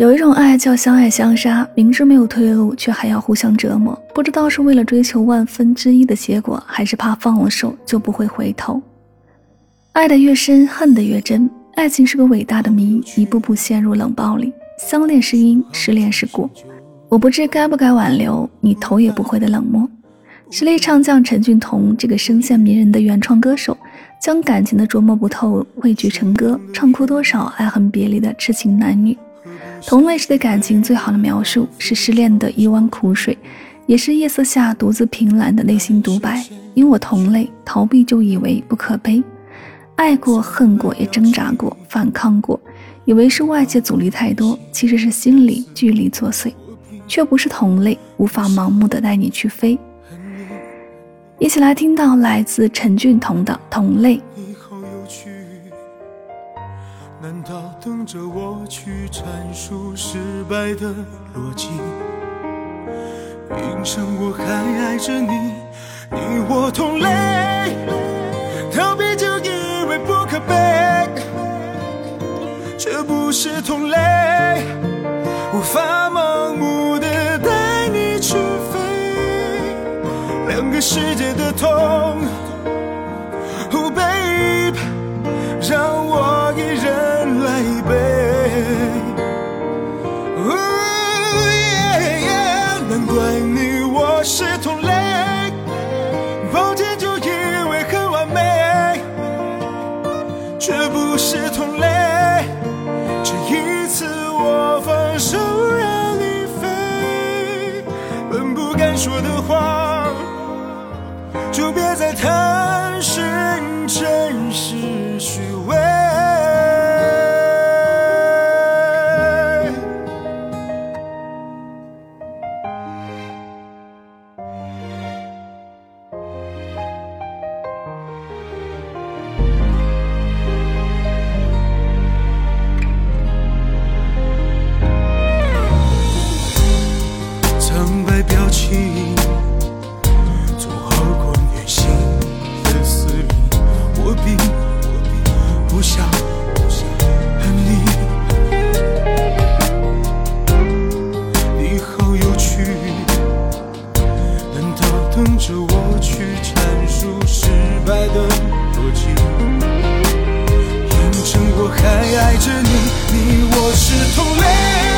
有一种爱叫相爱相杀，明知没有退路，却还要互相折磨。不知道是为了追求万分之一的结果，还是怕放了手就不会回头。爱得越深，恨得越真。爱情是个伟大的谜，一步步陷入冷暴力。相恋是因，失恋是果。我不知该不该挽留你，头也不回的冷漠。实力唱将陈俊彤，这个声线迷人的原创歌手，将感情的琢磨不透汇聚成歌，唱哭多少爱恨别离的痴情男女。同类时的感情最好的描述是失恋的一湾苦水，也是夜色下独自凭栏的内心独白。因我同类，逃避就以为不可悲，爱过恨过也挣扎过反抗过，以为是外界阻力太多，其实是心理距离作祟，却不是同类，无法盲目的带你去飞。一起来听到来自陈俊彤的《同类》。等着我去阐述失败的逻辑？凭什我还爱着你？你我同类，逃避就以为不可悲，这不是同类，无法盲目的带你去飞，两个世界的痛。怪你我是同类，抱歉就以为很完美，却不是同类。这一次我放手让你飞，本不该说的话，就别再探寻真实表情总好过内心的撕裂。我比我比不想不你。你好有趣难道等着我去阐述失败的逻辑。反正我还爱着你你我是同类。